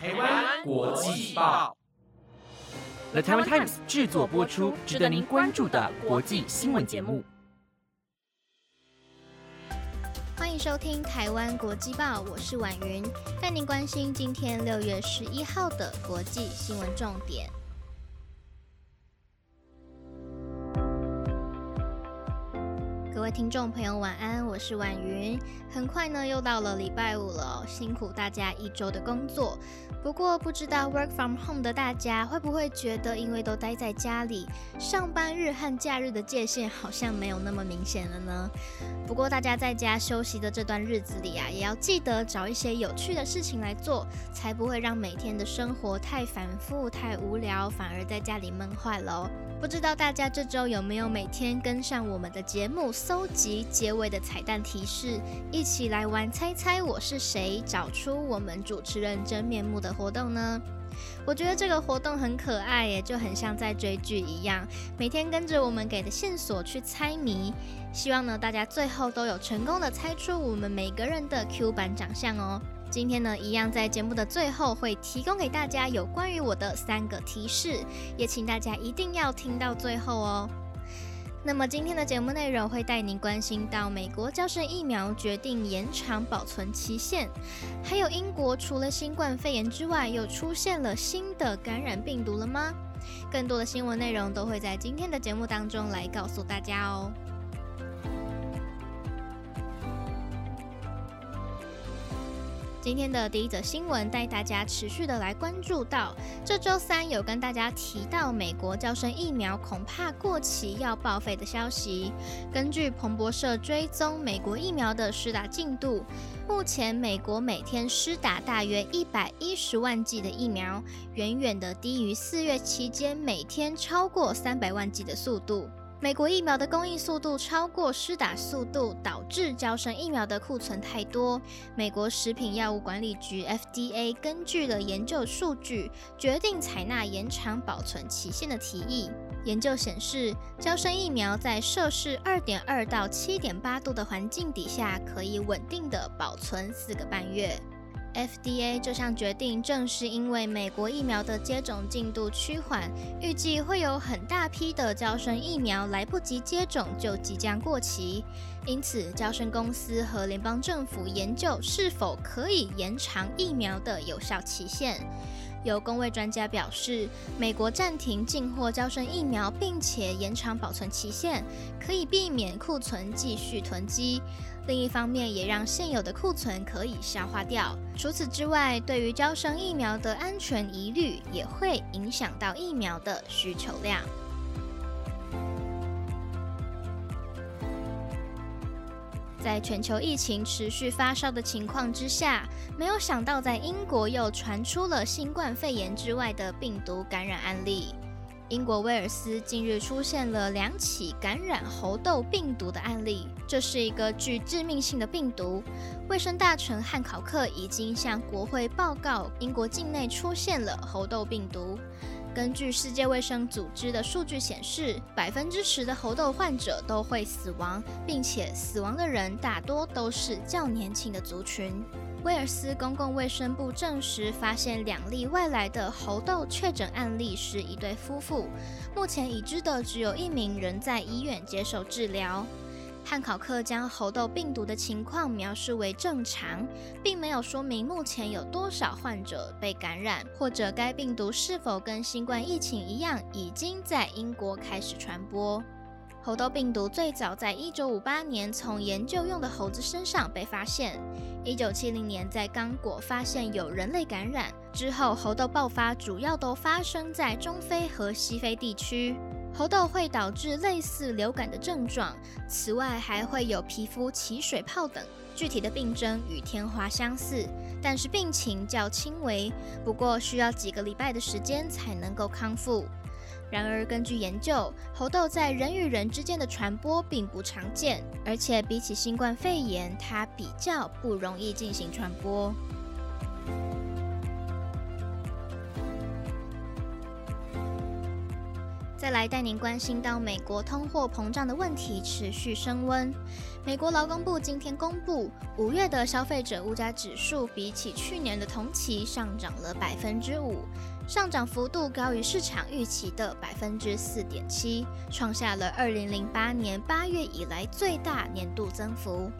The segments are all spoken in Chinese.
台湾国际报，The Taiwan Times 制作播出，值得您关注的国际新闻节目。欢迎收听台湾国际报，我是婉云，带您关心今天六月十一号的国际新闻重点。听众朋友，晚安，我是婉云。很快呢，又到了礼拜五了，辛苦大家一周的工作。不过，不知道 work from home 的大家会不会觉得，因为都待在家里，上班日和假日的界限好像没有那么明显了呢？不过，大家在家休息的这段日子里啊，也要记得找一些有趣的事情来做，才不会让每天的生活太反复、太无聊，反而在家里闷坏了哦。不知道大家这周有没有每天跟上我们的节目，搜集结尾的彩蛋提示，一起来玩猜猜我是谁，找出我们主持人真面目的活动呢？我觉得这个活动很可爱耶，就很像在追剧一样，每天跟着我们给的线索去猜谜。希望呢大家最后都有成功的猜出我们每个人的 Q 版长相哦。今天呢，一样在节目的最后会提供给大家有关于我的三个提示，也请大家一定要听到最后哦。那么今天的节目内容会带您关心到美国交生疫苗决定延长保存期限，还有英国除了新冠肺炎之外，又出现了新的感染病毒了吗？更多的新闻内容都会在今天的节目当中来告诉大家哦。今天的第一则新闻带大家持续的来关注到，这周三有跟大家提到美国交生疫苗恐怕过期要报废的消息。根据彭博社追踪美国疫苗的施打进度，目前美国每天施打大约一百一十万剂的疫苗，远远的低于四月期间每天超过三百万剂的速度。美国疫苗的供应速度超过施打速度，导致交生疫苗的库存太多。美国食品药物管理局 （FDA） 根据了研究数据，决定采纳延长保存期限的提议。研究显示，交生疫苗在摄氏二点二到七点八度的环境底下，可以稳定的保存四个半月。FDA 这项决定正是因为美国疫苗的接种进度趋缓，预计会有很大批的交生疫苗来不及接种就即将过期，因此交生公司和联邦政府研究是否可以延长疫苗的有效期限。有工位专家表示，美国暂停进货招生疫苗，并且延长保存期限，可以避免库存继续囤积。另一方面，也让现有的库存可以消化掉。除此之外，对于招生疫苗的安全疑虑，也会影响到疫苗的需求量。在全球疫情持续发烧的情况之下，没有想到在英国又传出了新冠肺炎之外的病毒感染案例。英国威尔斯近日出现了两起感染猴痘病毒的案例，这是一个具致命性的病毒。卫生大臣汉考克已经向国会报告，英国境内出现了猴痘病毒。根据世界卫生组织的数据显示，百分之十的猴痘患者都会死亡，并且死亡的人大多都是较年轻的族群。威尔斯公共卫生部证实，发现两例外来的猴痘确诊案例是一对夫妇。目前已知的只有一名人在医院接受治疗。汉考克将猴痘病毒的情况描述为正常，并没有说明目前有多少患者被感染，或者该病毒是否跟新冠疫情一样，已经在英国开始传播。猴痘病毒最早在一九五八年从研究用的猴子身上被发现，一九七零年在刚果发现有人类感染之后，猴痘爆发主要都发生在中非和西非地区。猴痘会导致类似流感的症状，此外还会有皮肤起水泡等，具体的病症与天花相似，但是病情较轻微，不过需要几个礼拜的时间才能够康复。然而，根据研究，猴痘在人与人之间的传播并不常见，而且比起新冠肺炎，它比较不容易进行传播。再来带您关心到美国通货膨胀的问题持续升温。美国劳工部今天公布，五月的消费者物价指数比起去年的同期上涨了百分之五，上涨幅度高于市场预期的百分之四点七，创下了二零零八年八月以来最大年度增幅。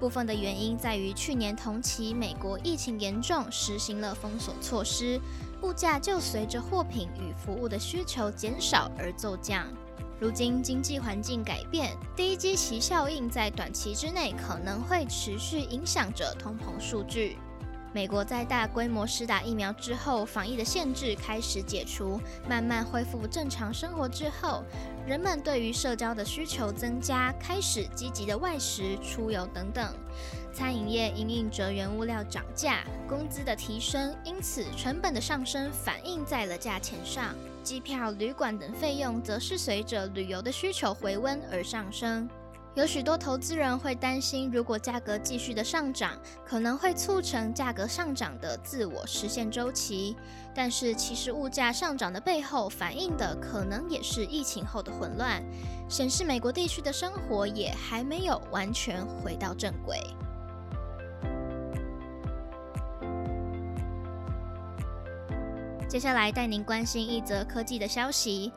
部分的原因在于去年同期美国疫情严重，实行了封锁措施，物价就随着货品与服务的需求减少而骤降。如今经济环境改变，低基期效应在短期之内可能会持续影响着通膨数据。美国在大规模施打疫苗之后，防疫的限制开始解除，慢慢恢复正常生活之后，人们对于社交的需求增加，开始积极的外食、出游等等。餐饮业因应着原物料涨价、工资的提升，因此成本的上升反映在了价钱上。机票、旅馆等费用则是随着旅游的需求回温而上升。有许多投资人会担心，如果价格继续的上涨，可能会促成价格上涨的自我实现周期。但是，其实物价上涨的背后反映的可能也是疫情后的混乱，显示美国地区的生活也还没有完全回到正轨。接下来带您关心一则科技的消息。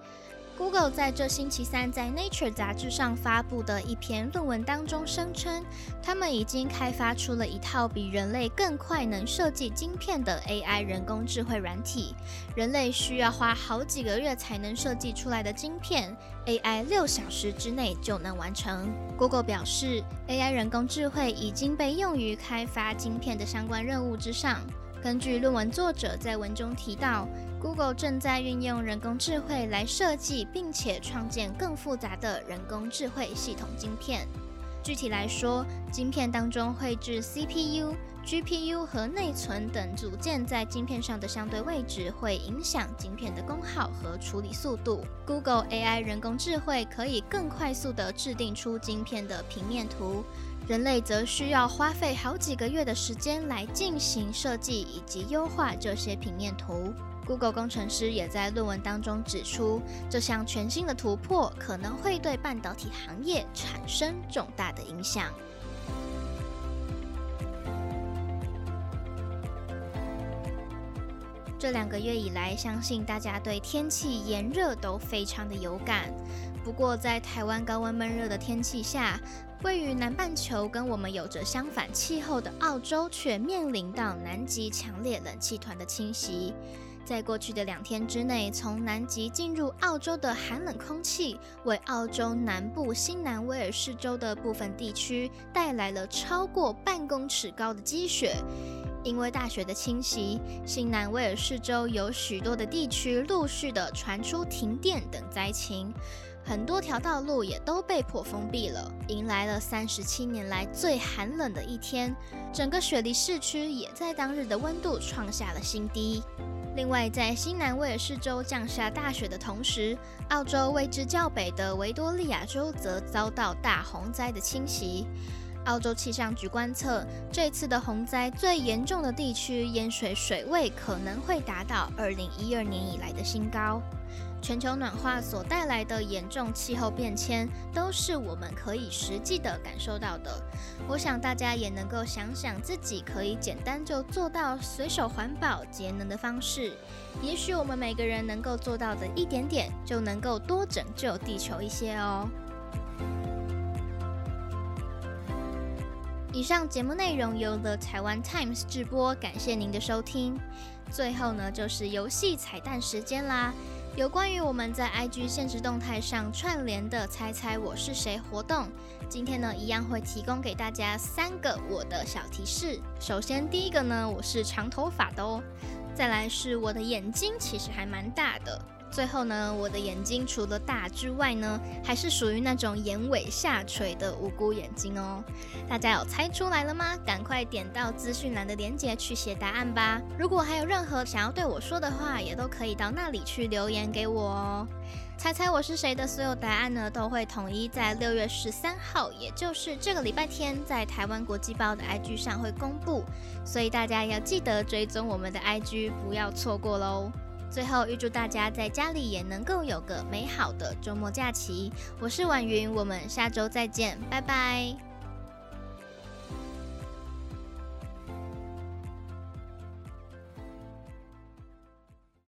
Google 在这星期三在 Nature 杂志上发布的一篇论文当中声称，他们已经开发出了一套比人类更快能设计晶片的 AI 人工智慧软体。人类需要花好几个月才能设计出来的晶片，AI 六小时之内就能完成。Google 表示，AI 人工智慧已经被用于开发晶片的相关任务之上。根据论文作者在文中提到，Google 正在运用人工智慧来设计并且创建更复杂的人工智慧系统晶片。具体来说，晶片当中绘制 CPU、GPU 和内存等组件在晶片上的相对位置，会影响晶片的功耗和处理速度。Google AI 人工智慧可以更快速地制定出晶片的平面图。人类则需要花费好几个月的时间来进行设计以及优化这些平面图。Google 工程师也在论文当中指出，这项全新的突破可能会对半导体行业产生重大的影响。这两个月以来，相信大家对天气炎热都非常的有感。不过，在台湾高温闷热的天气下，位于南半球跟我们有着相反气候的澳洲，却面临到南极强烈冷气团的侵袭。在过去的两天之内，从南极进入澳洲的寒冷空气，为澳洲南部新南威尔士州的部分地区带来了超过半公尺高的积雪。因为大雪的侵袭，新南威尔士州有许多的地区陆续的传出停电等灾情。很多条道路也都被迫封闭了，迎来了三十七年来最寒冷的一天。整个雪梨市区也在当日的温度创下了新低。另外，在新南威尔士州降下大雪的同时，澳洲位置较北的维多利亚州则遭到大洪灾的侵袭。澳洲气象局观测，这次的洪灾最严重的地区淹水水位可能会达到二零一二年以来的新高。全球暖化所带来的严重气候变迁，都是我们可以实际的感受到的。我想大家也能够想想自己可以简单就做到随手环保节能的方式。也许我们每个人能够做到的一点点，就能够多拯救地球一些哦。以上节目内容由 The Taiwan Times 直播，感谢您的收听。最后呢，就是游戏彩蛋时间啦。有关于我们在 IG 现实动态上串联的“猜猜我是谁”活动，今天呢一样会提供给大家三个我的小提示。首先，第一个呢，我是长头发的哦；再来是我的眼睛其实还蛮大的。最后呢，我的眼睛除了大之外呢，还是属于那种眼尾下垂的无辜眼睛哦。大家有猜出来了吗？赶快点到资讯栏的链接去写答案吧。如果还有任何想要对我说的话，也都可以到那里去留言给我哦。猜猜我是谁的所有答案呢，都会统一在六月十三号，也就是这个礼拜天，在台湾国际报的 IG 上会公布，所以大家要记得追踪我们的 IG，不要错过喽。最后，预祝大家在家里也能够有个美好的周末假期。我是婉云，我们下周再见，拜拜。